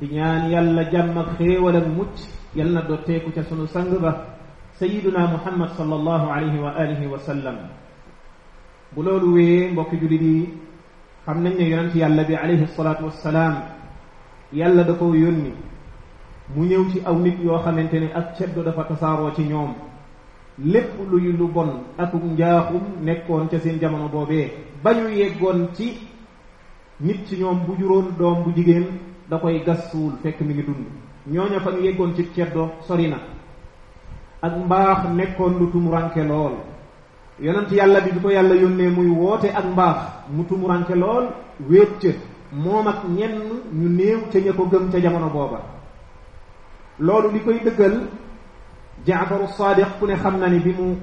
di ñaan yàlla jàmm ak xéewal ak mucc yal na dotteeku ca sunu sang ba sayiduna muhammad sallallahu alayhi wa alihi wa sallam bu loolu wéyee mbokki jullit yi xam nañ ne yonent yàlla bi alayhi salaatu wassalaam yàlla da ko yónni mu ñëw ci aw nit yoo xamante ne ak ceddo dafa tasaaroo ci ñoom lépp luy lu bon ak njaaxum nekkoon ca seen jamono boobee ba ñu yeggoon ci nit ci ñoom bu juróon doom bu jigéen da koy gas suul fekk mi ngi dund ñooña fa ñu yeggoon ci ceddo sori na ak mbaax nekkoon lu tumuranke lool yonent yàlla bi bi ko yàlla yónnee muy woote ak mbaax mu tumuranke lool wéet ca moom ak ñenn ñu néew ca ña ko gëm ca jamono booba loolu li koy dëggal jaafaru saadiq ku ne xam na ni bi mu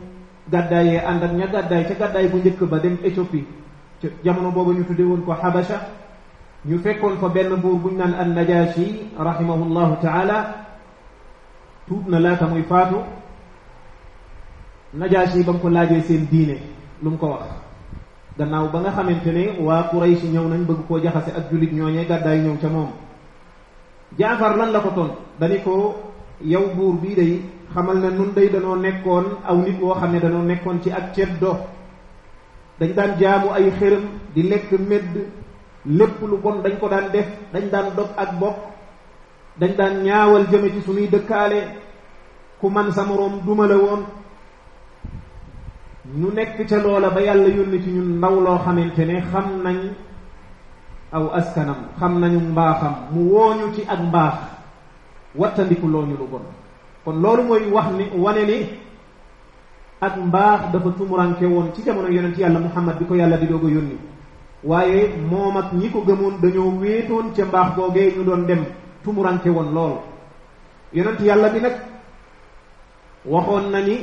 gàddaayee ànd ak ña gàddaay ca gàddaay bu njëkk ba dem Éthiopie ca jamono boobu ñu tuddee woon ko Habasha ñu fekkoon fa benn buur buñ naan an Najashi rahimahullahu taala tuub na laata muy faatu Najashi ba mu ko laajee seen diine lu mu ko wax gannaaw ba nga xamante ne waa Quraysh ñëw nañ bëgg koo jaxase ak jullit ñooñee gàddaay ñëw ca moom jaafar lan la ko toon dani ko yow buur bii day xamal ne nun day danoo nekkoon aw nit woo xam ne danoo nekkoon ci ak ceddo dañ daan jaamu ay xërëm di lekk medd lépp lu bon dañ ko daan def dañ daan dog ak bokk dañ daan ñaawal jëme ci suñuy dëkkaale ku man sa moroom duma la woon ñu nekk ca loola ba yàlla yónni ci ñun ndaw loo xamante ne xam nañ aw askanam xam nañu mbaaxam mu wooñu ci ak mbaax wattandiku looñu lu bon kon loolu mooy wax ni wane ni ak mbaax dafa tumuranke woon ci jamono yonent yàlla muhammad bi ko yàlla di doog a yónni waaye moom ak ñi ko gëmoon dañoo wéetoon ca mbaax googee ñu doon dem tumuranke woon lool yonent yàlla bi nag waxoon na ni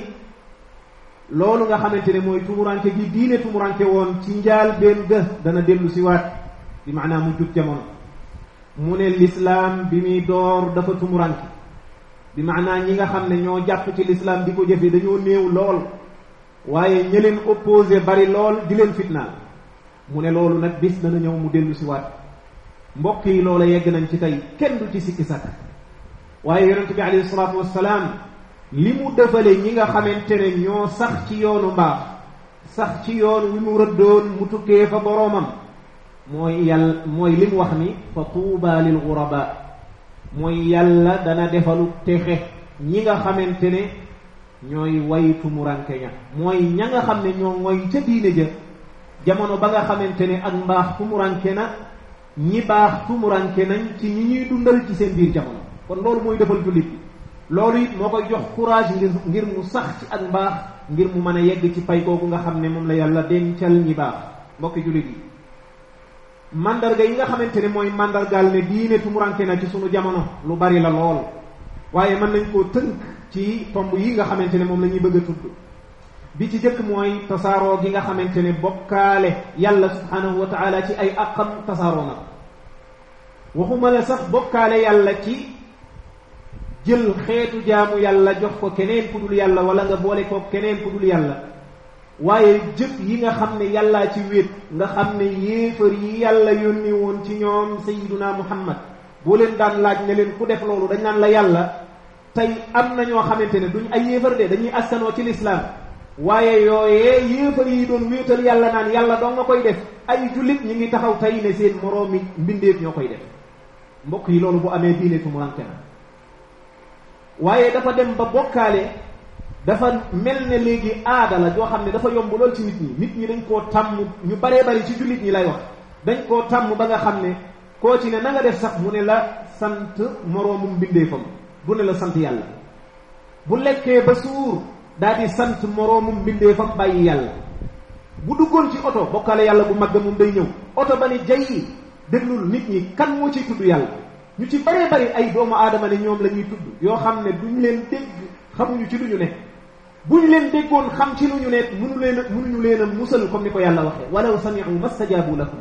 loolu nga xamante ne mooy tumuranke gi diine tumuranke woon ci njaal benn ga dana dellu si waat bi maanaam mu jub jamono mu ne lislaam bi muy door dafa tumuranke bi maanaam ñi nga xam ne ñoo jàpp ci lislaam di ko jëfe dañoo néew lool waaye ña leen opposé bari lool di leen fitnaal mu ne loolu nag bis dana ñëw mu dellu si waat mbokk yi loola yegg nañ ci tey kenn du ci sikki sàkk waaye yonent bi alayhi salaatu wassalaam li mu defale ñi nga xamante ne ñoo sax ci yoonu mbaax sax ci yoon wi mu rëddoon mu tukkee fa boroomam mooy yàlla mooy li mu wax ni fa tuuba lil ghuraba mooy yàlla dana defalu texe ñi nga xamante ne ñooy way tumuranke ña mooy ña nga xam ne ñoo ngoy ca diine ja jamono ba nga xamante ne ak mbaax tumuranke na ñi baax tumuranke nañ ci ñi ñuy dundal ci seen biir jamono kon loolu mooy defal jullit bi loolu it moo koy jox courage ngir ngir mu sax ci ak mbaax ngir mu mën a yegg ci pay googu nga xam ne moom la yàlla dencal ñi baax mbokki jullit yi mandarga yi nga xamante ne mooy mandargaal ne diine tumuranke na ci sunu jamono lu bari la lool waaye mën nañ koo tënk ci tomb yi nga xamante ne moom la ñuy bëgg a tudd bi ci jëkk mooy tasaaroo gi nga xamante ne bokkaale yàlla subhanahu wa taala ci ay àqam tasaaroo na waxuma la sax bokkaale yàlla ci jël xeetu jaamu yàlla jox ko keneen ku dul yàlla wala nga boole ko keneen ku dul yàlla waaye jëf yi nga xam ne yàllaa ci wéet nga xam ne yéefar yi yàlla yónni woon ci ñoom sayiduna muhammad boo leen daan laaj ne leen ku def loolu dañ naan la yàlla tey am na ñoo xamante ne duñ ay yéefar de dañuy askanoo ci lislaam waaye yooyee yéefar yi doon wéetal yàlla naan yàlla doo nga koy def ay jullit ñi ngi taxaw tey ne seen moroomi mbindeef ñoo koy def mbokk yi loolu bu amee diine fu mu rànke na waaye dafa dem ba bokkaale dafa mel ne léegi aada la joo xam ne dafa yomb lool ci nit ñi nit ñi dañ koo tàmm ñu baree bari ci jullit ñi lay wax dañ koo tàmm ba nga xam ne koo ci ne na nga def sax mu ne la sant moroomum mbindeefam bu ne la sant yàlla bu lekkee ba suur daal di sant moroomum mbindeefam bàyyi yàlla bu duggoon ci oto bokkale yàlla bu mag moom day ñëw oto ba ni jay déglul nit ñi kan moo ciy tudd yàlla ñu ci bëree bëri ay doomu aadama ne ñoom la ñuy tudd yoo xam ne duñ leen dégg xamuñu ci lu ñu ne buñ leen déggoon xam ci lu ñu ne mënu leen a mënuñu leen a musal comme ni ko yàlla waxee walaw sami'u mastajaabu lakum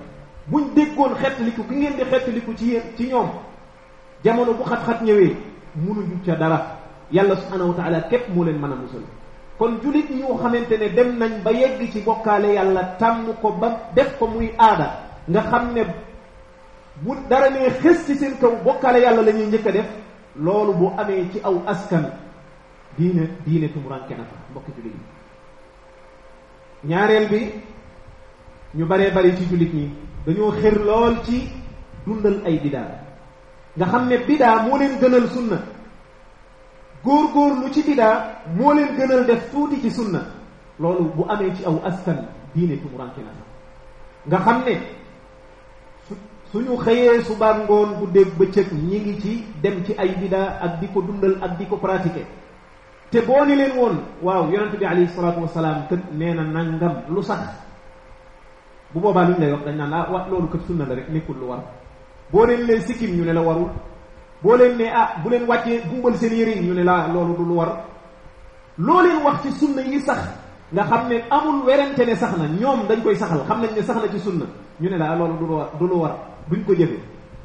buñ déggoon xettaliku ki ngeen di xettaliku ci yéen ci ñoom jamono bu xat-xat ñëwee mënuñu ca dara yàlla subhanahu wa taala képp moo leen mën a musal kon jullit ñoo xamante ne dem nañ ba yegg ci bokkaale yàlla tàmm ko ba def ko muy aada nga xam ne bu dara nee xës ci seen kaw bokkaale yàlla la ñuy njëkk a def loolu bu amee ci aw askan diine diine tumuranke na fa mbokki jullit yi ñaareel bi ñu baree bari ci jullit ñi dañoo xër lool ci dundal ay bidaa nga xam ne bidaa moo leen gënal sunna góor góor lu ci bidaa moo leen gënal def tuuti ci sunna loolu bu amee ci aw askan diine tumuranke na fa nga xam ne suñu xëyee suba ngoon bu dégg bëccëg ñi ngi ci dem ci ay bidaa ak di ko dundal ak di ko pratiquer te boo ni leen woon waaw yonent bi alayhi salaatu wasalaam kët nee na nangam lu sax bu boobaa luñ lay wax dañ naan ah wa loolu kët sunna la rek nekkul lu war boo leen lee sikkim ñu ne la warul boo leen ne ah bu leen wàccee gumbal seen yëre yi ñu ne la loolu du lu war loo leen wax ci sunna yi sax nga xam ne amul werante ne sax na ñoom dañ koy saxal xam nañ ne sax na ci sunna ñu ne la loolu du lu du lu war duñ ko jëfe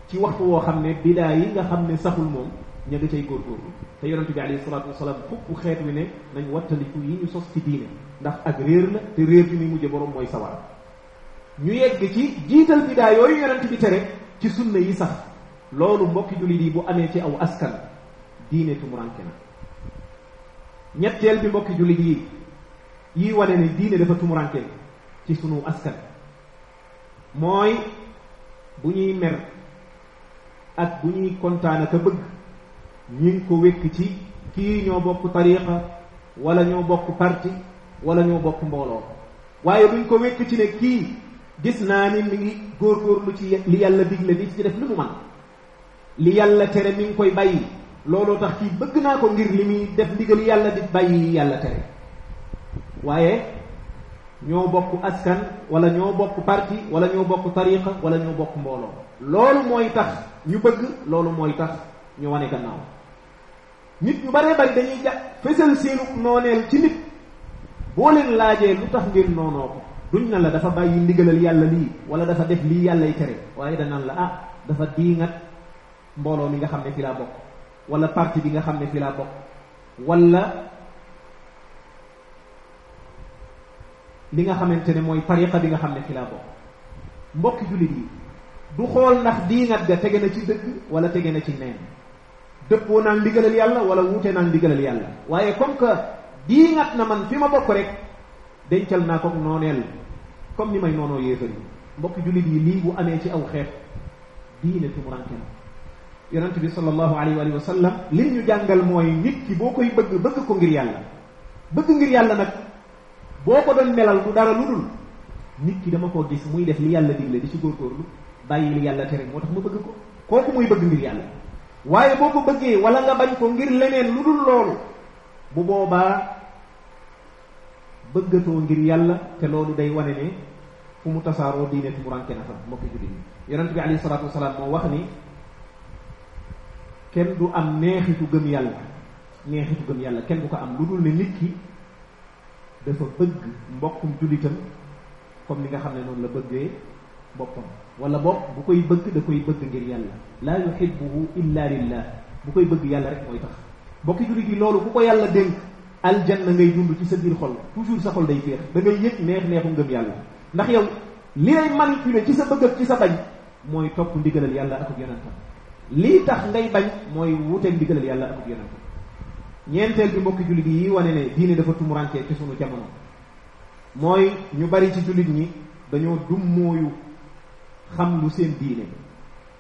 ci waxtu woo xam ne bidaa yi nga xam ne saxul moom ña nga cay góorgóorlu te yonente bi alayhi salaatu wasalaam fukk xeet wi ne nañ wattandiku yi ñu sos ci diine ndax ak réer la te réer bi muy mujje borom mooy sawar ñu yegg ci jiital bidaa yooyu yonente bi tere ci sunna yi sax loolu mbokki jullit yi bu amee ci aw askan diine tumuranke na ñetteel bi mbokki jullit yi yi wane ne diine dafa tumuranke ci sunu askan mooy bu ñuy mer ak bu ñuy kontaan ak a bëgg ñu ngi ko wékk ci kii ñoo bokk tariqa wala ñoo bokk parti wala ñoo bokk mbooloo waaye duñ ko wékk ci ne kii gis naa ni mi ngi góorgóorlu ci li yàlla digle bi ci def li mu man li yàlla tere mi ngi koy bàyyi looloo tax kii bëgg naa ko ngir li muy def ndigal yàlla di bàyyi yàlla tere waaye ñoo bokk askan wala ñoo bokk parti wala ñoo bokk tariqa wala ñoo bokk mbooloo loolu mooy tax ñu bëgg loolu mooy tax ñu wane gannaaw nit ñu baree bari dañuy jàpp fësal seenu nooneel ci nit boo leen laajee lu tax ngeen noonoo ko duñ na la dafa bàyyi ndigalal yàlla lii wala dafa def lii yàllay tere waaye danaan la ah dafa diingat mbooloo mi nga xam ne fi laa bokk wala parti bi nga xam ne fi laa bokk wala li nga xamante ne mooy tariqa bi nga xam ne fi laa bokk mbokki jullit yi du xool ndax diingat ga tege na ci dëgg wala tege na ci neen dëppoo naa ndigalal yàlla wala wuute naa ndigalal yàlla waaye comme que dii ngat na man fi ma bokk rek dencal naa ko nooneel comme ni may noonoo yéefar yi mbokk jullit yi lii bu amee ci aw xeet diine tumuranke na yonent bi sallallahu alayhi wa sallam li ñu jàngal mooy nit ki boo koy bëgg bëgg ko ngir yàlla bëgg ngir yàlla nag boo ko doon melal du dara lu dul nit ki dama koo gis muy def li yàlla digle di ci góorgóorlu bàyyi li yàlla tere moo tax ma bëgg ko kooku muy bëgg ngir yàlla waaye boo ko bëggee wala nga bañ ko ngir leneen lu dul loolu bu boobaa bëggatoo ngir yàlla te loolu day wane ne fu mu tasaaroo diine fu mu rànke na fa mbokki jullit ñi yonent bi alayhi salaatu wasalaam moo wax ni kenn du am neexitu gëm yàlla neexitu gëm yàlla kenn du ko am lu dul ne nit ki dafa bëgg mbokkum jullitam comme li nga xam ne noonu la bëggee boppam wala bopp bu koy bëgg da koy bëgg ngir yàlla laa yuhibbuhu illa lillah bu koy bëgg yàlla rek mooy tax mbokki jullit yi loolu ku ko yàlla dénk aljanna ngay dund ci sa biir xol toujours sa xol day féex da ngay yëg neex neexu ngëm yàlla ndax yow li lay manipuler ci sa bëgg ak ci sa bañ mooy topp ndigalal yàlla akub yonentam lii tax ngay bañ mooy wuteeg ndigalal yàlla akub yonentam ñeenteel bi mbokki jullit yi wane ne diine dafa tumurankee ci sunu jamono mooy ñu bari ci jullit ñi dañoo dum mooyu xam lu seen diine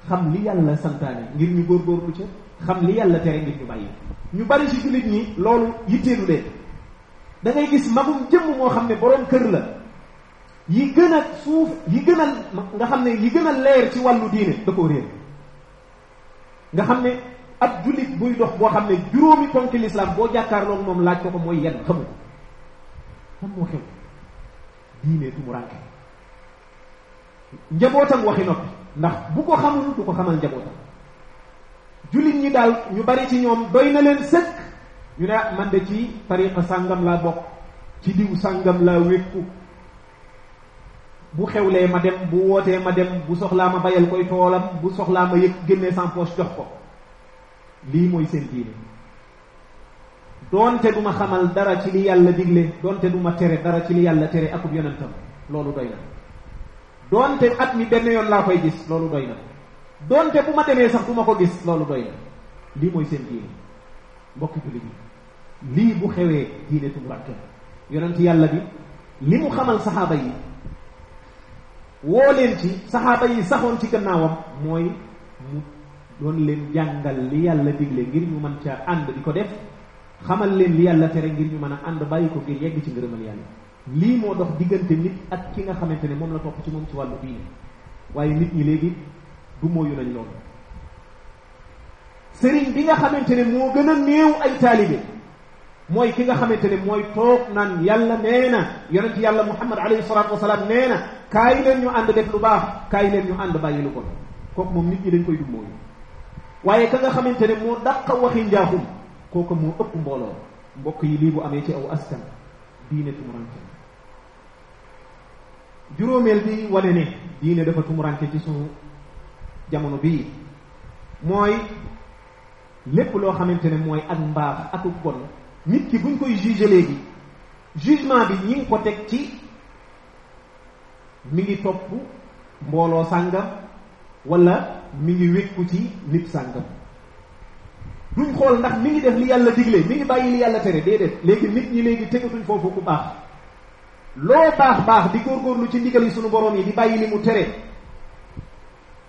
xam li yàlla santaane ngir ñu góorgóorlu ca xam li yàlla tere ngir ñu bàyyi ñu bari ci jullit ñi loolu yitteelu leen da ngay gis magum jëmm moo xam ne boroom kër la yi gën a suuf yi gën a nga xam ne yi gën a leer ci wàllu diine da koo réer nga xam ne ab jullit buy dox boo xam ne juróomi ponk lislaam boo jàkkaarloog moom laaj ko ko mooy yenn xamu ko lan moo xew diine tu mu rànke njabootam waxi noppi ndax bu ko xamul du ko xamal njabootam jullit ñi daal ñu bari ci ñoom doy na leen sëkk ñu ne man de ci tariqa sàngam laa bokk ci diw sàngam laa wékku bu xewlee ma dem bu wootee ma dem bu soxlaa ma bayal koy toolam bu soxlaa ma yëg génnee sans poche jox ko lii mooy seen diine doonte du ma xamal dara ci li yàlla digle doonte du ma tere dara ci li yàlla tere akub yonentam loolu doy na doonte at mi benn yoon laa koy gis loolu doy na doonte bu ma demee sax du ma ko gis loolu doy na lii mooy seen diine mbokki jullit yi lii bu xewee diine tumurànke yonent yàlla bi li mu xamal saxaaba yi woo leen ci saxaaba yi saxoon ci gannaawam mooy mu doon leen jàngal li yàlla digle ngir ñu mën caa ànd di ko def xamal leen li yàlla tere ngir ñu mën a ànd bàyyi ko ngir yegg ci ngërëmal yàlla lii moo dox diggante nit ak ki nga xamante ne moom la topp ci moom ci wàllu diine waaye nit ñi léegi du mooyu nañ loolu sëriñ bi nga xamante ne moo gën a néew ay taalibe mooy ki nga xamante ne mooy toog naan yàlla nee na yonent yàlla muhammad alayhi salaatu wasalaam nee na kaay leen ñu ànd def lu baax kaay leen ñu ànd bàyyi lu ko kooku moom nit ñi dañ koy dummóoyu waaye ka nga xamante ne moo dàq waxi njaaxum kooku moo ëpp mbooloo mbokk yi lii bu amee ci aw askan diine tumuranke juróomeel bi wane ne diine dafa tumuranke ci suñu jamono bii mooy lépp loo xamante ne mooy ak mbaax ak bon nit ki buñ koy jugé léegi jugement bi ñi ngi ko teg ci mi ngi topp mbooloo sàngam wala mi ngi wékku ci nit sàngam duñ xool ndax mi ngi def li yàlla digle mi ngi bàyyi li yàlla tere déedéet léegi nit ñi léegi tegatuñ foofu ku baax loo baax baax di góorgóorlu ci ndigal yi sunu borom yi di bàyyi li mu tere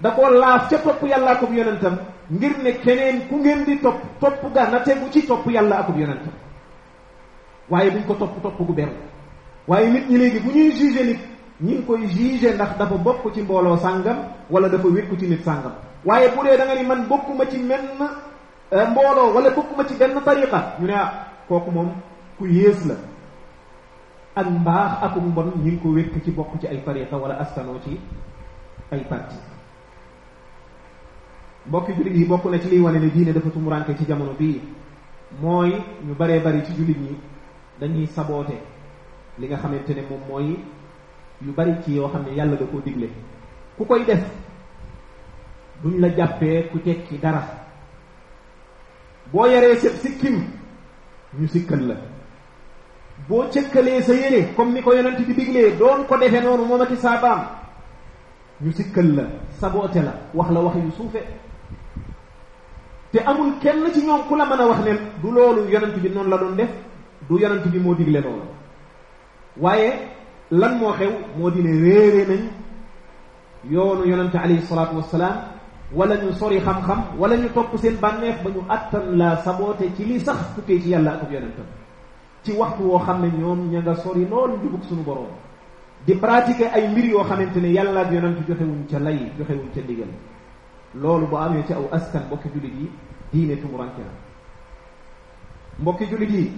da ko laaf ca topp yàlla akub yonentam ngir ne keneen ku ngeen di topp topp ga na tegu ci topp yàlla akub yonentam waaye duñ ko topp topp gu beru waaye nit ñi léegi bu ñuy jugé nit ñi ngi koy jugé ndax dafa bokk ci mbooloo sàngam wala dafa wékku ci nit sàngam waaye bu dee da nga ni man bokkuma ci menn mbooloo wala bokkuma ci benn tariqa ñu ne ah kooku moom ku yées la ak mbaax ak mbon ñu ngi ko wékk ci bokk ci ay tariqa wala askanoo ci ay parti mbokki jullit yi bokk na ci liy wane ne diine dafa tumuranke ci jamono bii mooy ñu baree bari ci jullit ñi dañuy saboote li nga xamante ne moom mooy yu bari ci yoo xam ne yàlla da koo digle ku koy def duñ la jàppee ku tekki dara boo yaree sëb sikkim ñu sikkal la boo cëkkalee sa yére comme ni ko yonent bi diglee doon ko defee noonu moom ak i saabaam ñu sikkal la saboote la wax la wax yu suufe te amul kenn ci ñoom ku la mën a wax ne du loolu yonent bi noonu la doon def du yonent bi moo digle loolu waaye lan moo xew moo di ne réere nañ yoonu yonente alayhi salaatu wassalaam wala ñu sori xam-xam wala ñu topp seen bànneex ba ñu attan laa saboote ci li sax tukkee ci yàlla ak yonentam ci waxtu woo xam ne ñoom ña nga sori lool njubug suñu boroom di pratiquer ay mbir yoo xamante ne yàlla ak yonent joxewuñ ca lay joxewuñ ca ndigal loolu bu amee ci aw askan mbokki jullit yi diine tumuranke na mbokki jullit yi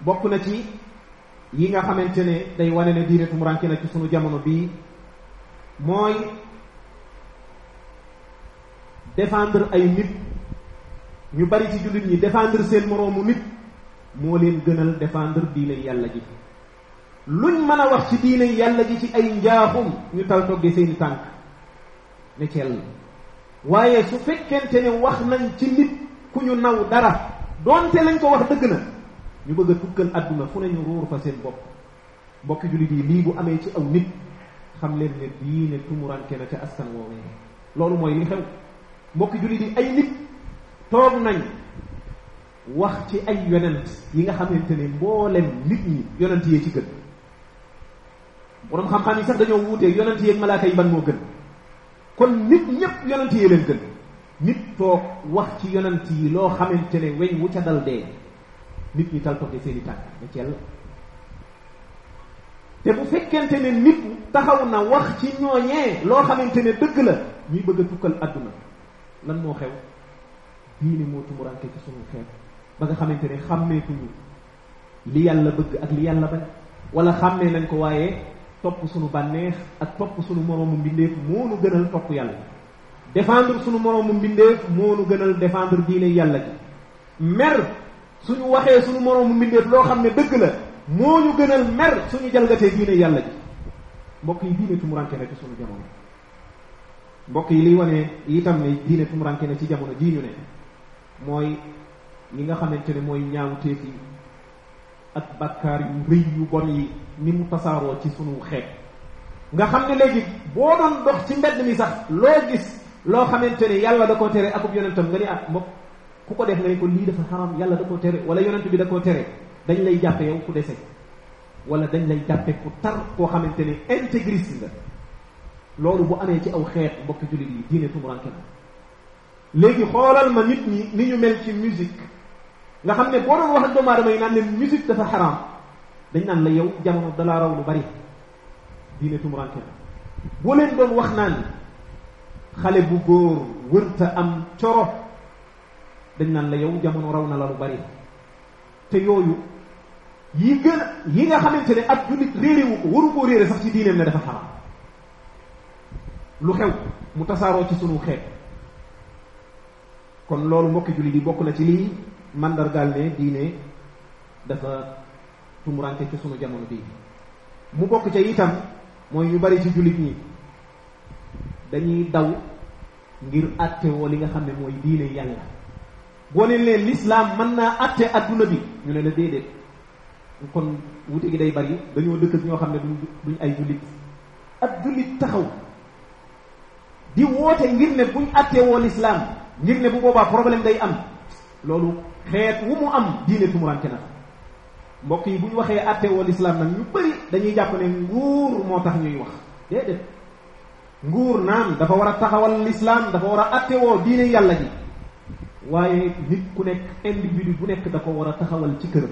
bokk na ci yi nga xamante ne day wane ne diine tumuranke na ci sunu jamono bii mooy défendre ay nit ñu bari ci jullit ñi défendre seen moroomu nit moo leen gënal défendre diine yàlla ji luñ mën a wax ci diine yàlla ji ci ay njaaxum ñu tal toggee seeni tànk ne cell waaye su fekkente ne wax nañ ci nit ku ñu naw dara doonte lañ ko wax dëgg na ñu bëgg a tukkal àdduna fu ne ñu ruur fa seen bopp mbokki jullit yi lii bu amee ci aw nit xam leen ne diine tumuranke na ca askan woowee loolu mooy li xew mbokki jullit yi ay nit toog nañ wax ci ay yonent yi nga xamante ne mboolem nit ñi yonent yee ci gën boroom xam-xam yi sax dañoo wuutee yonent yi ak malaaka yi ban moo gën kon nit ñépp yonent yi leen gën nit toog wax ci yonent yi loo xamante ne weñ wu ca dal dee nit ñi tal toxte seeni tànk da cell te bu fekkente ne nit taxaw na wax ci ñooñee loo xamante ne dëgg la ñuy bëgg a tukkal àdduna lan moo xew diine moo tumuranke ci sunu xeet ba nga xamante ne xàmmeetuñu li yàlla bëgg ak li yàlla bañ wala xàmmee nañ ko waaye topp suñu bànneex ak topp suñu moroomu mbindeef moo nu gënal topp yàlla défendre suñu moroomu mbindeef moo nu gënal défendre diine yàlla ji mer suñu waxee suñu moroomu mbindeef loo xam ne dëgg la moo ñu gënal mer suñu jalgatee diine yàlla ji mbokk yi diine tumuranke na ci suñu jamono mbokk yi liy wane itam ne diine tumuranke na ci jamono jii ñu ne mooy li nga xamante ne mooy ñaawteef yi ak bakkaar yu rëy yu bon yi ni mu tasaaroo ci sunu xeet nga xam ne léegi boo doon dox ci mbedd mi sax loo gis loo xamante ne yàlla da koo tere akub yonentam nga ni at ah, mbokk ku ko def nga ne ko lii dafa xaram yàlla da koo tere wala yonent bi da koo tere dañ lay jàppe yow ku dese wala dañ lay jàppe ku tar koo xamante ne intégriste nga loolu bu amee ci aw xeet mbokki jullit yi diine tumuranke na léegi xoolal ma nit ñi ni ñu mel ci musique nga xam ne boo doon wax ak doomu aadama yi naan leen musique dafa xaraam dañ naan la yow jamono dalaa raw lu bari diine tumuranke boo leen doon wax naan xale bu góor wërta am coro dañ naan la yow jamono raw na la lu bari te yooyu yi gën a yi nga xamante ne ab jullit réere wu ko waru koo réere sax ci diineem ne dafa xaraam lu xew mu tasaaroo ci sunu xeet kon loolu mbokki jullit yi bokk na ci lii mandargaal ne diine dafa tumurante ci sunu jamono bii mu bokk ca itam mooy ñu bari ci jullit ñi dañuy daw ngir àtte woo li nga xam ne mooy diine yàlla boo leen leen lislaam mën naa àtte adduna bi ñu ne la déedéet kon wute gi day bari dañoo dëkk ak ñoo xam ne duñ duñ ay jullit ak jullit taxaw di woote ngir ne buñ àttee woo lislaam ngir ne bu boobaa problème day am loolu xeet wu mu am diine tumurante na mbokk yi bu ñu waxee àttee woo lislaam nag ñu bari dañuy jàpp ne nguur moo tax ñuy wax déedéet nguur naam dafa war a taxawal lislaam dafa war a attewoo diine yàlla ji waaye nit ku nekk individu bu nekk da ko war a taxawal ci kër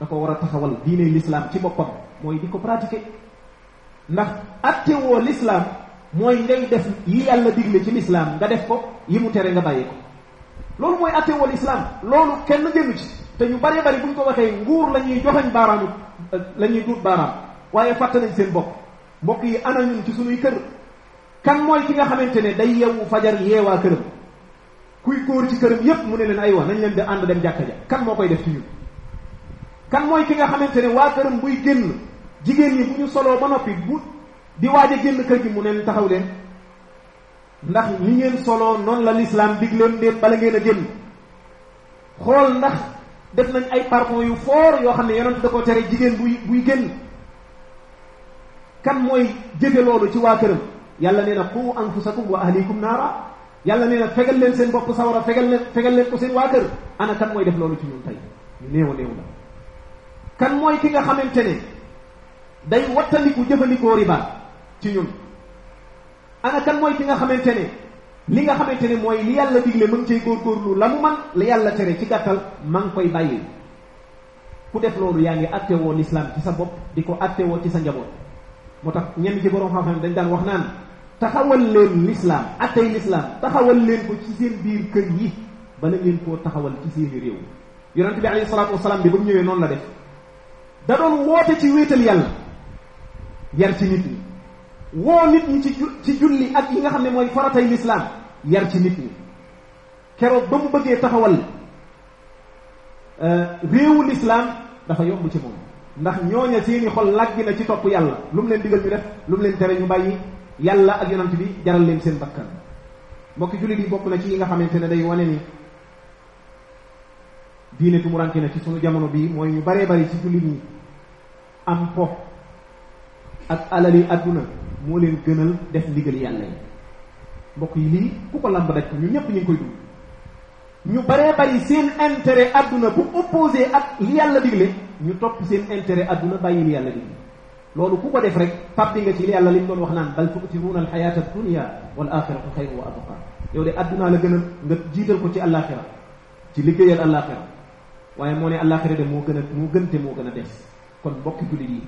da ko war a taxawal diine lislaam ci boppam mooy di ko pratiquer ndax attewoo lislaam mooy ngay def yi yàlla digle ci lislaam nga def ko yi mu tere nga bàyyi ko loolu mooy attewoo lislaam loolu kenn génn ci te ñu bari bari buñ ko waxee nguur la ñuy joxañ baaraamu la ñuy duut baaraam waaye fàtte nañ seen bopp mbokk yi ana ñun ci sunuy kër kan mooy ki nga xamante ne day yeewu fajar yeewaa këram kuy góor ci këram yépp mu ne leen ay wax nañ leen di ànd dem jàkka ja kan moo koy def ci ñun kan mooy ki nga xamante ne waa këram buy génn jigéen ñi bu ñu soloo ba noppi bu di waaj a génn kër gi mu neen taxaw leen ndax li ngeen soloo noonu la lislaam digleem ndéet bala ngeen a génn xool ndax def nañ ay parfum yu fort yoo xam ne yonent da ko tere jigéen buy buy génn kan mooy jëfe loolu ci waa këram yàlla nee na qu anfusakum wa ahlikum naara yàlla nee na fegal leen seen bopp sawara fegal leen fegal leen ko seen waa kër ana kan mooy def loolu ci ñun tey néew néew la kan mooy ki nga xamante ne day wattandiku jëfandikoo riba ci ñun ana kan mooy ki nga xamante ne li nga xamante ne mooy li yàlla digle mën cay góorgóorlu la mu man la yàlla tere ci gàttal ma ngi koy bàyyi ku def loolu yaa ngi attewoo lislaam ci sa bopp di ko attewoo ci sa njaboot moo tax ñenn ci borom xam-xam dañ daan wax naan taxawal leen lislaam attey lislaam taxawal leen ko ci seen biir kër yi bala ngeen koo taxawal ci seeni réew yonente bi alayhi salaatu wasalaam bi ba mu ñëwee noonu la def da doon woote ci wéetal yàlla yar ci nit ñi woo nit ñi ci ci julli ak yi nga xam ne mooy faratay lislaam yar ci nit ñi keroog ba mu bëggee taxawal euh, réewu lislaam dafa yomb ci moom ndax ñooña seeni xol làggi na ci topp yàlla lu mu leen digal ñu def lu mu leen tere ñu bàyyi yàlla ak yonant bi jaral leen seen bakkan mbokki jullit yi bokk na ci yi nga xamante ne day wane ni diine tumuranke na ci sunu jamono bii mooy ñu baree bari ci jullit ñi am po ak alali àdduna moo leen gënal def ndigal yàlla yi mbokk yi lii ku ko làmb daj ñu ñëpp ñu ngi koy dund ñu baree bari seen intérêt àdduna bu opposé ak li yàlla digle ñu topp seen intérêt àdduna bàyyi li yàlla digle loolu ku ko def rek tàbbi nga ci li yàlla li mu doon wax naan bal tu'tiruuna alxayaata dunya wal axiratu xayru wa abqa yow de addunaa la gën a nga jiital ko ci àllaaxira ci liggéeyal àllaaxira waaye moo ne àllaaxira de moo gën a moo gën te moo gën a des kon mbokki jullit yi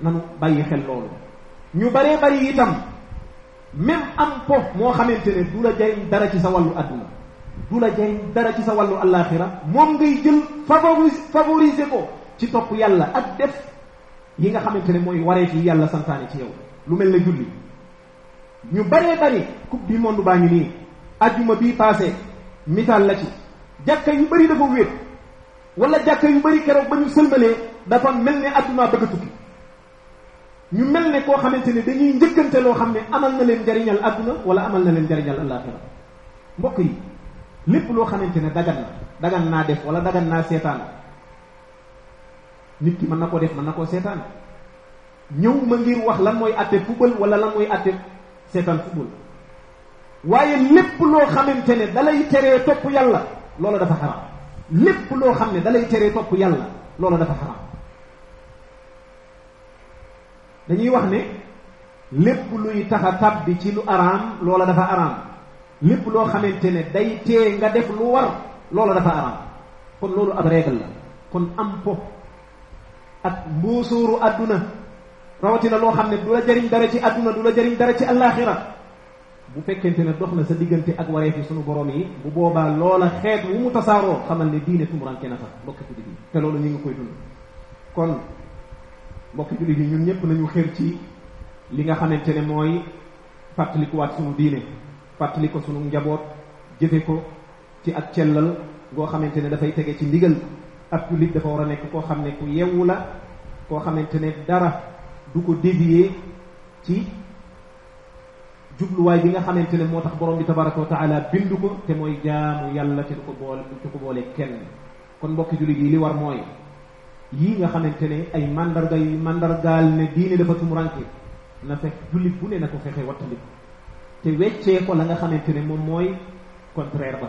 nanu bàyyi xel loolu ñu baree bari itam même am po moo xamante ne du la jariñ dara ci sa wàllu àdduna du la jariñ dara ci sa wàllu àllaaxira moom ngay jël favorise favoriser ko ci topp yàlla ak def yi nga xamante ne mooy waree fi yàlla santaane ci yow lu mel ne julli ñu baree bari coupe du monde baa ngi nii ajjuma bii passé misaal la ci jàkka yu bari dafa wéet wala jàkka yu bari keroog ba ñu sëlmalee dafa mel ne àdduna bëgg a tukki ñu mel ne koo xamante ne dañuy njëkkante loo xam ne amal na leen njariñal àdduna wala amal na leen njariñal àllaaxira mbokk yi lépp loo xamante ne dagan na dagan naa def wala dagan naa seetaan nit ki mën na koo def mën na koo seetaan ñëw ma ngir wax lan mooy àtte football wala lan mooy àtte seetaan football waaye lépp loo xamante ne dalay teree topp yàlla loola dafa xaraam lépp loo xam ne dalay teree topp yàlla loola dafa xaraam dañuy wax ne lépp luy tax a tàbbi ci lu araam loola dafa araam lépp loo xamante ne day tee nga def lu war loola dafa araam kon loolu ab règle la kon am po ak mbuusóoru àdduna rawatina loo xam ne du la jariñ dara ci àdduna du la jariñ dara ci àllaaxira bu fekkente ne dox na sa diggante ak wareef yi sunu borom yi bu boobaa loola xeet wu mu tasaaroo xamal ne diine tumuranke na fa mbokki jullit yi te loolu ñu ngi koy dund kon mbokki jullit yi ñun ñëpp nañu xër ci li nga xamante ne mooy fàttalikuwaat sunu diine fàttali ko sunu njaboot jëfe ko ci ak cellal goo xamante ne dafay tege ci ndigal ab jullit dafa war a nekk koo xam ne ku yewwu la koo xamante ne dara du ko dévier ci jubluwaay bi nga xamante ne moo tax borom bi tabaraka wa taala bind ko te mooy jaamu yàlla te du ko boole du ko boole kenn kon mbokki jullit yi li war mooy yii nga xamante ne ay mandarga yu mandargaal ne diine dafa tumuranke na fekk jullit bu ne na ko fexe wattandi te weccee ko la nga xamante ne moom mooy contraire ba